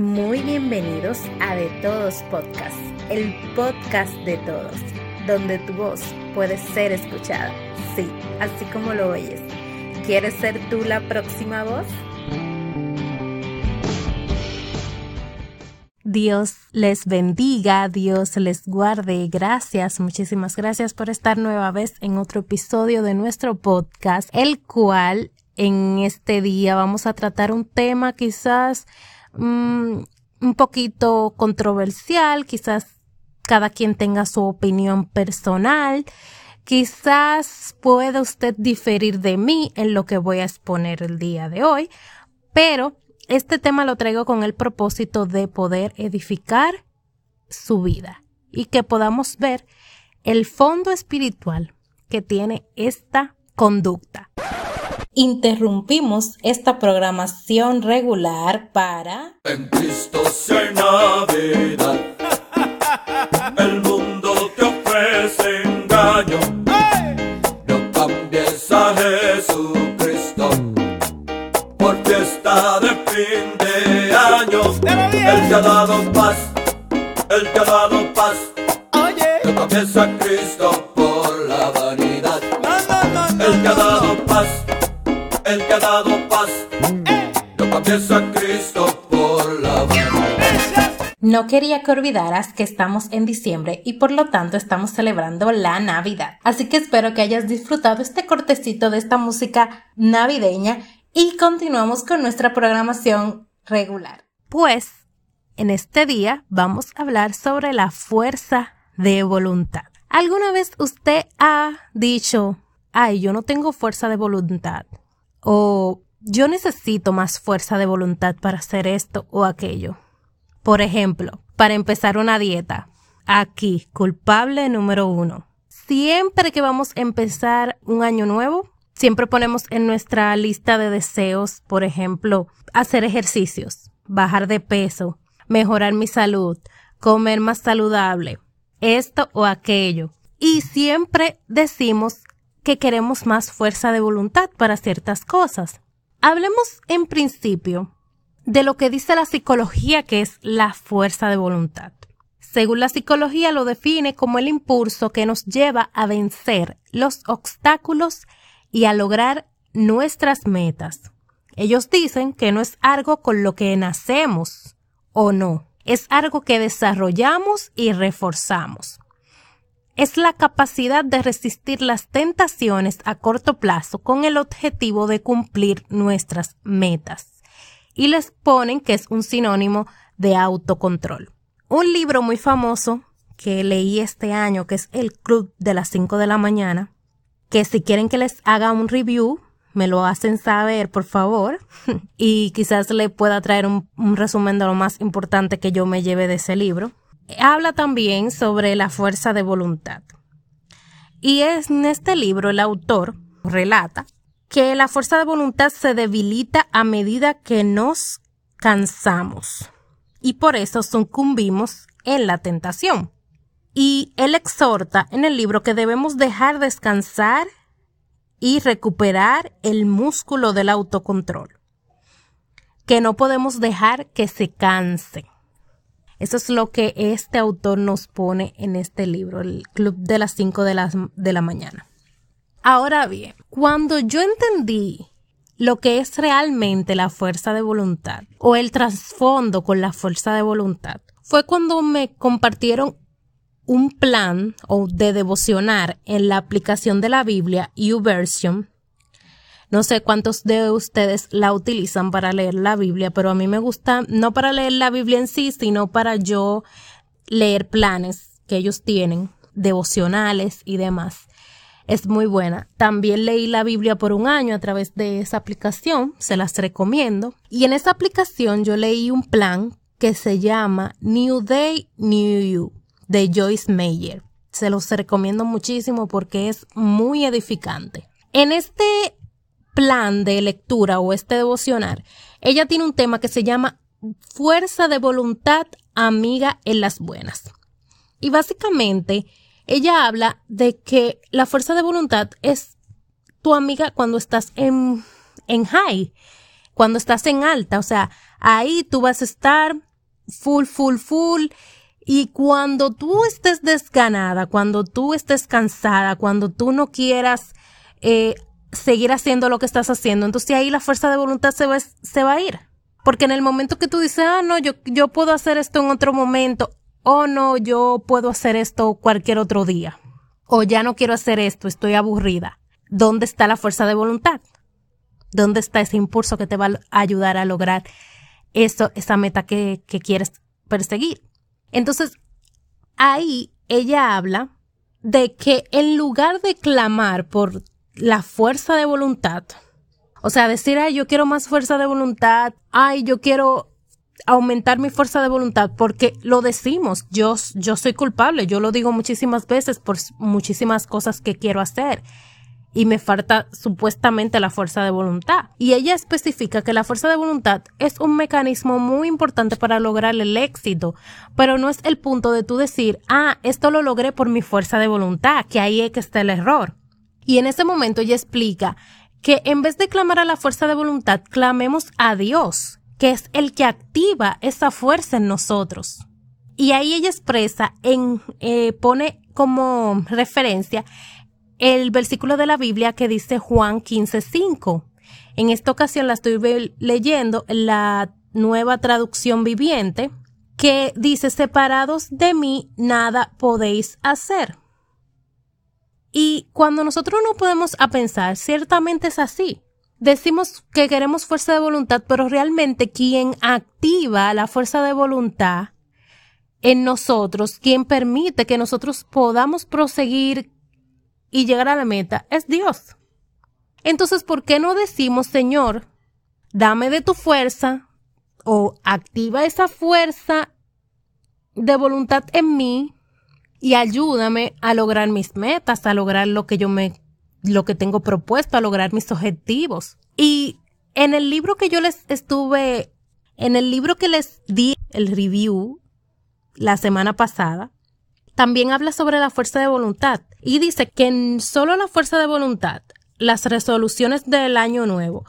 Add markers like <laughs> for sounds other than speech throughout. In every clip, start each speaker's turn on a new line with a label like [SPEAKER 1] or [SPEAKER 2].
[SPEAKER 1] muy bienvenidos a De Todos Podcast, el podcast de todos, donde tu voz puede ser escuchada. Sí, así como lo oyes. ¿Quieres ser tú la próxima voz? Dios les bendiga, Dios les guarde. Gracias, muchísimas gracias por estar nueva vez en otro episodio de nuestro podcast, el cual en este día vamos a tratar un tema quizás mm, un poquito controversial, quizás cada quien tenga su opinión personal, quizás pueda usted diferir de mí en lo que voy a exponer el día de hoy, pero este tema lo traigo con el propósito de poder edificar su vida y que podamos ver el fondo espiritual que tiene esta conducta interrumpimos esta programación regular para...
[SPEAKER 2] En Cristo ser Navidad. El mundo te ofrece engaño. No cambies a Jesucristo. Porque está de fin de año. Él te ha dado paz. Él te ha dado No
[SPEAKER 1] quería que olvidaras que estamos en diciembre y por lo tanto estamos celebrando la Navidad. Así que espero que hayas disfrutado este cortecito de esta música navideña y continuamos con nuestra programación regular. Pues, en este día vamos a hablar sobre la fuerza de voluntad. ¿Alguna vez usted ha dicho, ay, yo no tengo fuerza de voluntad? o yo necesito más fuerza de voluntad para hacer esto o aquello. Por ejemplo, para empezar una dieta. Aquí, culpable número uno. Siempre que vamos a empezar un año nuevo, siempre ponemos en nuestra lista de deseos, por ejemplo, hacer ejercicios, bajar de peso, mejorar mi salud, comer más saludable, esto o aquello. Y siempre decimos que queremos más fuerza de voluntad para ciertas cosas. Hablemos en principio de lo que dice la psicología que es la fuerza de voluntad. Según la psicología lo define como el impulso que nos lleva a vencer los obstáculos y a lograr nuestras metas. Ellos dicen que no es algo con lo que nacemos o no, es algo que desarrollamos y reforzamos es la capacidad de resistir las tentaciones a corto plazo con el objetivo de cumplir nuestras metas. Y les ponen que es un sinónimo de autocontrol. Un libro muy famoso que leí este año, que es El Club de las 5 de la mañana, que si quieren que les haga un review, me lo hacen saber, por favor, <laughs> y quizás le pueda traer un, un resumen de lo más importante que yo me lleve de ese libro habla también sobre la fuerza de voluntad. Y en este libro el autor relata que la fuerza de voluntad se debilita a medida que nos cansamos y por eso sucumbimos en la tentación. Y él exhorta en el libro que debemos dejar descansar y recuperar el músculo del autocontrol, que no podemos dejar que se canse. Eso es lo que este autor nos pone en este libro, el Club de las 5 de la, de la mañana. Ahora bien, cuando yo entendí lo que es realmente la fuerza de voluntad o el trasfondo con la fuerza de voluntad, fue cuando me compartieron un plan o de devocionar en la aplicación de la Biblia YouVersion no sé cuántos de ustedes la utilizan para leer la Biblia, pero a mí me gusta no para leer la Biblia en sí, sino para yo leer planes que ellos tienen, devocionales y demás. Es muy buena. También leí la Biblia por un año a través de esa aplicación, se las recomiendo. Y en esa aplicación yo leí un plan que se llama New Day, New You de Joyce Meyer. Se los recomiendo muchísimo porque es muy edificante. En este plan de lectura o este devocional, ella tiene un tema que se llama Fuerza de voluntad amiga en las buenas. Y básicamente ella habla de que la fuerza de voluntad es tu amiga cuando estás en, en high, cuando estás en alta, o sea, ahí tú vas a estar full, full, full. Y cuando tú estés desganada, cuando tú estés cansada, cuando tú no quieras eh, seguir haciendo lo que estás haciendo, entonces ahí la fuerza de voluntad se va, se va a ir. Porque en el momento que tú dices, ah, no, yo, yo puedo hacer esto en otro momento, o no, yo puedo hacer esto cualquier otro día, o ya no quiero hacer esto, estoy aburrida. ¿Dónde está la fuerza de voluntad? ¿Dónde está ese impulso que te va a ayudar a lograr eso, esa meta que, que quieres perseguir? Entonces, ahí ella habla de que en lugar de clamar por la fuerza de voluntad, o sea, decir, ay, yo quiero más fuerza de voluntad, ay, yo quiero aumentar mi fuerza de voluntad, porque lo decimos, yo, yo soy culpable, yo lo digo muchísimas veces por muchísimas cosas que quiero hacer y me falta supuestamente la fuerza de voluntad. Y ella especifica que la fuerza de voluntad es un mecanismo muy importante para lograr el éxito, pero no es el punto de tú decir, ah, esto lo logré por mi fuerza de voluntad, que ahí es que está el error. Y en ese momento ella explica que en vez de clamar a la fuerza de voluntad, clamemos a Dios, que es el que activa esa fuerza en nosotros. Y ahí ella expresa, en, eh, pone como referencia el versículo de la Biblia que dice Juan 15:5. En esta ocasión la estoy leyendo en la nueva traducción viviente que dice, separados de mí, nada podéis hacer. Y cuando nosotros no podemos a pensar, ciertamente es así. Decimos que queremos fuerza de voluntad, pero realmente quien activa la fuerza de voluntad en nosotros, quien permite que nosotros podamos proseguir y llegar a la meta, es Dios. Entonces, ¿por qué no decimos, Señor, dame de tu fuerza o activa esa fuerza de voluntad en mí y ayúdame a lograr mis metas, a lograr lo que yo me, lo que tengo propuesto, a lograr mis objetivos. Y en el libro que yo les estuve, en el libro que les di el review la semana pasada, también habla sobre la fuerza de voluntad y dice que solo la fuerza de voluntad, las resoluciones del año nuevo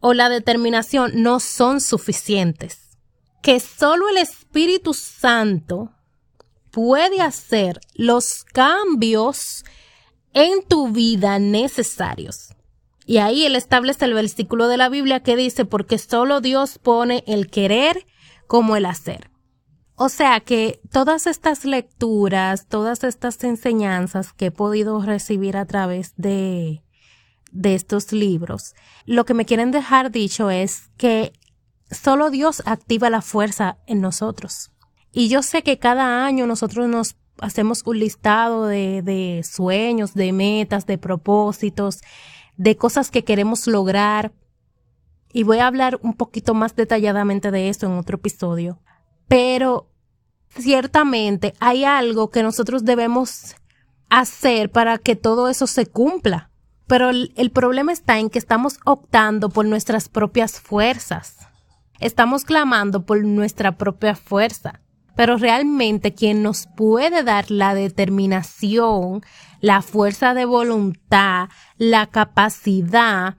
[SPEAKER 1] o la determinación no son suficientes, que solo el Espíritu Santo puede hacer los cambios en tu vida necesarios. Y ahí él establece el versículo de la Biblia que dice, porque solo Dios pone el querer como el hacer. O sea que todas estas lecturas, todas estas enseñanzas que he podido recibir a través de, de estos libros, lo que me quieren dejar dicho es que solo Dios activa la fuerza en nosotros. Y yo sé que cada año nosotros nos hacemos un listado de, de sueños, de metas, de propósitos, de cosas que queremos lograr. Y voy a hablar un poquito más detalladamente de esto en otro episodio. Pero ciertamente hay algo que nosotros debemos hacer para que todo eso se cumpla. Pero el, el, problema está en que estamos optando por nuestras propias fuerzas. Estamos clamando por nuestra propia fuerza pero realmente quien nos puede dar la determinación, la fuerza de voluntad, la capacidad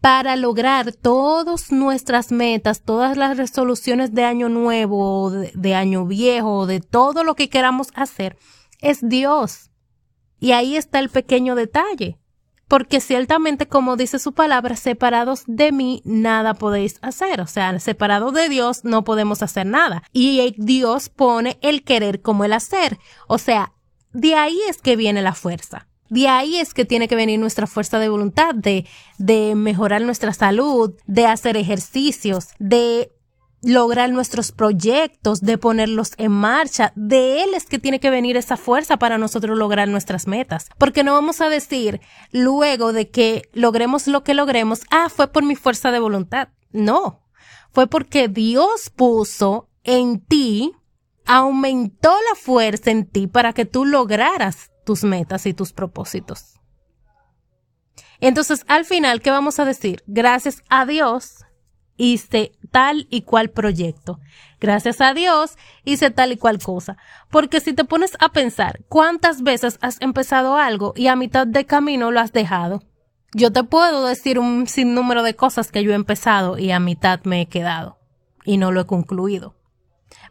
[SPEAKER 1] para lograr todas nuestras metas, todas las resoluciones de año nuevo, de, de año viejo, de todo lo que queramos hacer, es Dios. Y ahí está el pequeño detalle porque ciertamente, como dice su palabra, separados de mí nada podéis hacer. O sea, separados de Dios no podemos hacer nada. Y Dios pone el querer como el hacer. O sea, de ahí es que viene la fuerza. De ahí es que tiene que venir nuestra fuerza de voluntad, de, de mejorar nuestra salud, de hacer ejercicios, de lograr nuestros proyectos, de ponerlos en marcha. De Él es que tiene que venir esa fuerza para nosotros lograr nuestras metas. Porque no vamos a decir luego de que logremos lo que logremos, ah, fue por mi fuerza de voluntad. No, fue porque Dios puso en ti, aumentó la fuerza en ti para que tú lograras tus metas y tus propósitos. Entonces, al final, ¿qué vamos a decir? Gracias a Dios hice tal y cual proyecto. Gracias a Dios hice tal y cual cosa. Porque si te pones a pensar cuántas veces has empezado algo y a mitad de camino lo has dejado. Yo te puedo decir un sinnúmero de cosas que yo he empezado y a mitad me he quedado y no lo he concluido.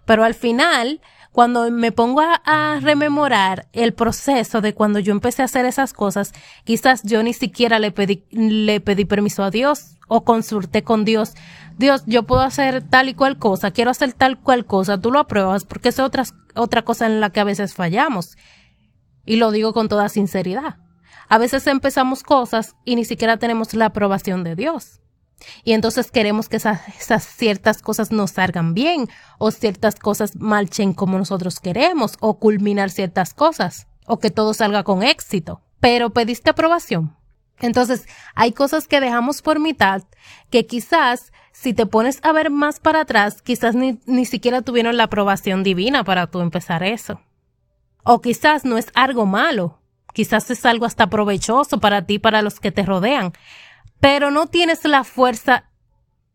[SPEAKER 1] Pero al final, cuando me pongo a, rememorar el proceso de cuando yo empecé a hacer esas cosas, quizás yo ni siquiera le pedí, le pedí permiso a Dios o consulté con Dios. Dios, yo puedo hacer tal y cual cosa, quiero hacer tal cual cosa, tú lo apruebas, porque es otra, otra cosa en la que a veces fallamos. Y lo digo con toda sinceridad. A veces empezamos cosas y ni siquiera tenemos la aprobación de Dios. Y entonces queremos que esas, ciertas cosas nos salgan bien o ciertas cosas marchen como nosotros queremos o culminar ciertas cosas o que todo salga con éxito. Pero pediste aprobación. Entonces hay cosas que dejamos por mitad que quizás si te pones a ver más para atrás, quizás ni, ni siquiera tuvieron la aprobación divina para tú empezar eso. O quizás no es algo malo, quizás es algo hasta provechoso para ti, para los que te rodean, pero no tienes la fuerza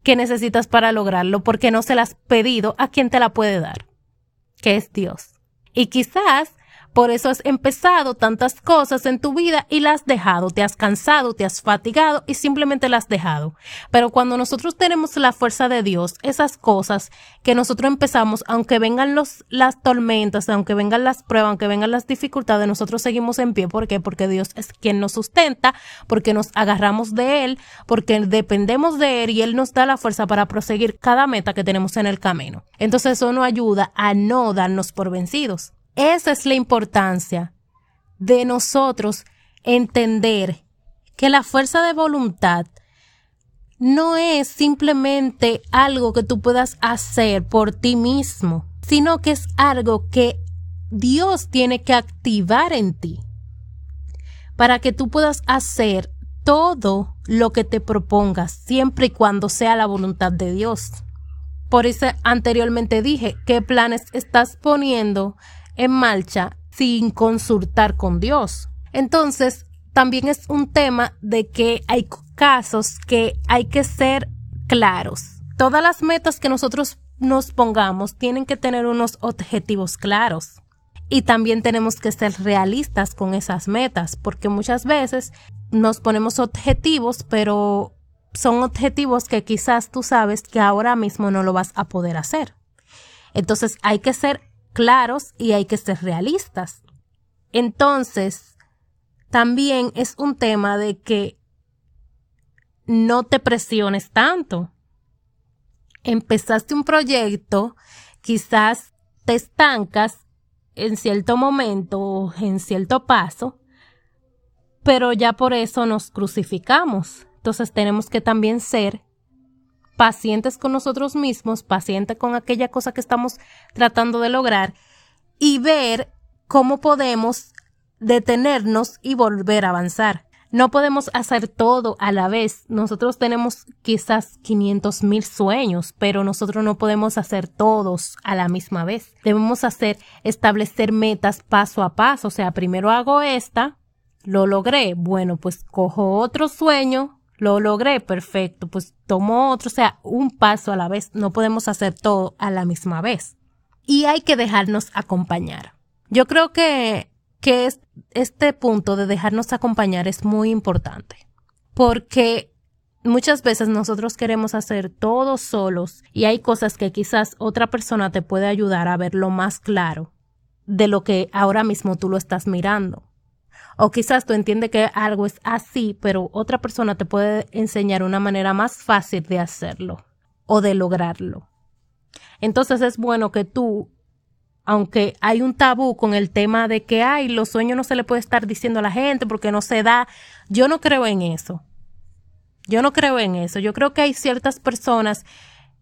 [SPEAKER 1] que necesitas para lograrlo porque no se la has pedido a quien te la puede dar, que es Dios. Y quizás por eso has empezado tantas cosas en tu vida y las has dejado, te has cansado, te has fatigado y simplemente las has dejado. Pero cuando nosotros tenemos la fuerza de Dios, esas cosas que nosotros empezamos, aunque vengan los, las tormentas, aunque vengan las pruebas, aunque vengan las dificultades, nosotros seguimos en pie. ¿Por qué? Porque Dios es quien nos sustenta, porque nos agarramos de Él, porque dependemos de Él y Él nos da la fuerza para proseguir cada meta que tenemos en el camino. Entonces eso nos ayuda a no darnos por vencidos. Esa es la importancia de nosotros entender que la fuerza de voluntad no es simplemente algo que tú puedas hacer por ti mismo, sino que es algo que Dios tiene que activar en ti para que tú puedas hacer todo lo que te propongas, siempre y cuando sea la voluntad de Dios. Por eso anteriormente dije, ¿qué planes estás poniendo en marcha sin consultar con Dios. Entonces, también es un tema de que hay casos que hay que ser claros. Todas las metas que nosotros nos pongamos tienen que tener unos objetivos claros. Y también tenemos que ser realistas con esas metas, porque muchas veces nos ponemos objetivos, pero son objetivos que quizás tú sabes que ahora mismo no lo vas a poder hacer. Entonces hay que ser claros y hay que ser realistas. Entonces, también es un tema de que no te presiones tanto. Empezaste un proyecto, quizás te estancas en cierto momento, en cierto paso, pero ya por eso nos crucificamos. Entonces tenemos que también ser pacientes con nosotros mismos, pacientes con aquella cosa que estamos tratando de lograr y ver cómo podemos detenernos y volver a avanzar. No podemos hacer todo a la vez. Nosotros tenemos quizás 500 mil sueños, pero nosotros no podemos hacer todos a la misma vez. Debemos hacer, establecer metas paso a paso. O sea, primero hago esta, lo logré. Bueno, pues cojo otro sueño, lo logré, perfecto, pues tomo otro, o sea, un paso a la vez, no podemos hacer todo a la misma vez. Y hay que dejarnos acompañar. Yo creo que, que este punto de dejarnos acompañar es muy importante, porque muchas veces nosotros queremos hacer todo solos y hay cosas que quizás otra persona te puede ayudar a verlo más claro de lo que ahora mismo tú lo estás mirando. O quizás tú entiendes que algo es así, pero otra persona te puede enseñar una manera más fácil de hacerlo o de lograrlo. Entonces es bueno que tú, aunque hay un tabú con el tema de que, hay los sueños no se le puede estar diciendo a la gente porque no se da, yo no creo en eso. Yo no creo en eso. Yo creo que hay ciertas personas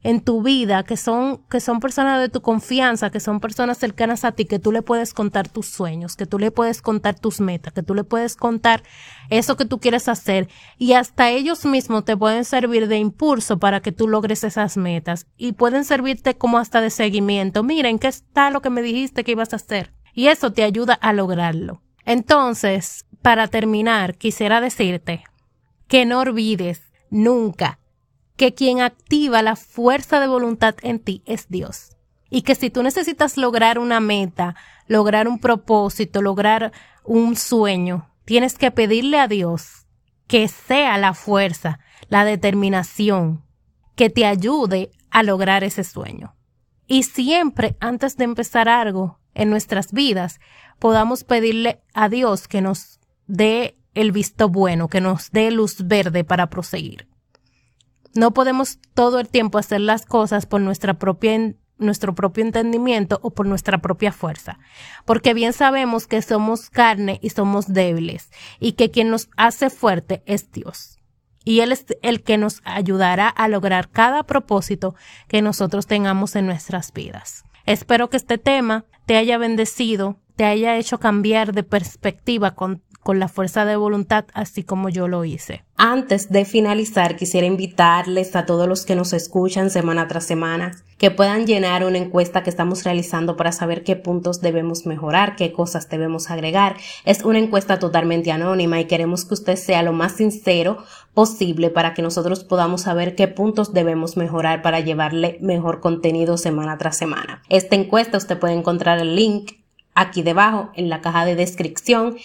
[SPEAKER 1] en tu vida que son, que son personas de tu confianza, que son personas cercanas a ti, que tú le puedes contar tus sueños, que tú le puedes contar tus metas, que tú le puedes contar eso que tú quieres hacer y hasta ellos mismos te pueden servir de impulso para que tú logres esas metas y pueden servirte como hasta de seguimiento. Miren, ¿qué está lo que me dijiste que ibas a hacer? Y eso te ayuda a lograrlo. Entonces, para terminar, quisiera decirte que no olvides nunca que quien activa la fuerza de voluntad en ti es Dios. Y que si tú necesitas lograr una meta, lograr un propósito, lograr un sueño, tienes que pedirle a Dios que sea la fuerza, la determinación, que te ayude a lograr ese sueño.
[SPEAKER 3] Y siempre antes de empezar algo en nuestras vidas, podamos pedirle a Dios que nos dé el visto bueno, que nos dé luz verde para proseguir. No podemos todo el tiempo hacer las cosas por nuestra propia nuestro propio entendimiento o por nuestra propia fuerza, porque bien sabemos que somos carne y somos débiles, y que quien nos hace fuerte es Dios. Y Él es el que nos ayudará a lograr cada propósito que nosotros tengamos en nuestras vidas. Espero que este tema te haya bendecido, te haya hecho cambiar de perspectiva con con la fuerza de voluntad, así como yo lo hice.
[SPEAKER 1] Antes de finalizar, quisiera invitarles a todos los que nos escuchan semana tras semana que puedan llenar una encuesta que estamos realizando para saber qué puntos debemos mejorar, qué cosas debemos agregar. Es una encuesta totalmente anónima y queremos que usted sea lo más sincero posible para que nosotros podamos saber qué puntos debemos mejorar para llevarle mejor contenido semana tras semana. Esta encuesta usted puede encontrar el link aquí debajo en la caja de descripción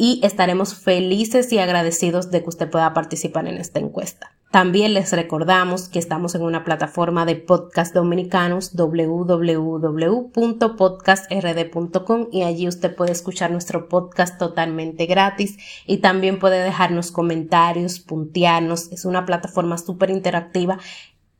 [SPEAKER 1] y estaremos felices y agradecidos de que usted pueda participar en esta encuesta. También les recordamos que estamos en una plataforma de podcast dominicanos www.podcastrd.com y allí usted puede escuchar nuestro podcast totalmente gratis y también puede dejarnos comentarios, puntearnos. Es una plataforma súper interactiva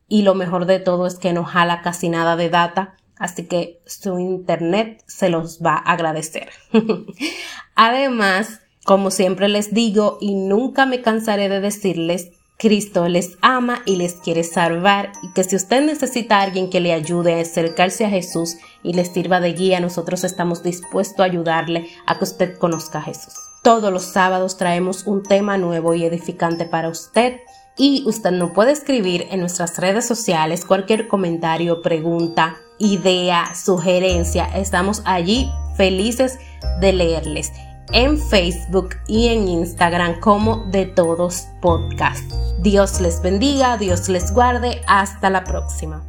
[SPEAKER 1] y lo mejor de todo es que no jala casi nada de data Así que su internet se los va a agradecer. <laughs> Además, como siempre les digo y nunca me cansaré de decirles, Cristo les ama y les quiere salvar y que si usted necesita a alguien que le ayude a acercarse a Jesús y le sirva de guía, nosotros estamos dispuestos a ayudarle a que usted conozca a Jesús. Todos los sábados traemos un tema nuevo y edificante para usted y usted nos puede escribir en nuestras redes sociales cualquier comentario, pregunta, idea, sugerencia. Estamos allí felices de leerles en Facebook y en Instagram como de todos podcast. Dios les bendiga, Dios les guarde, hasta la próxima.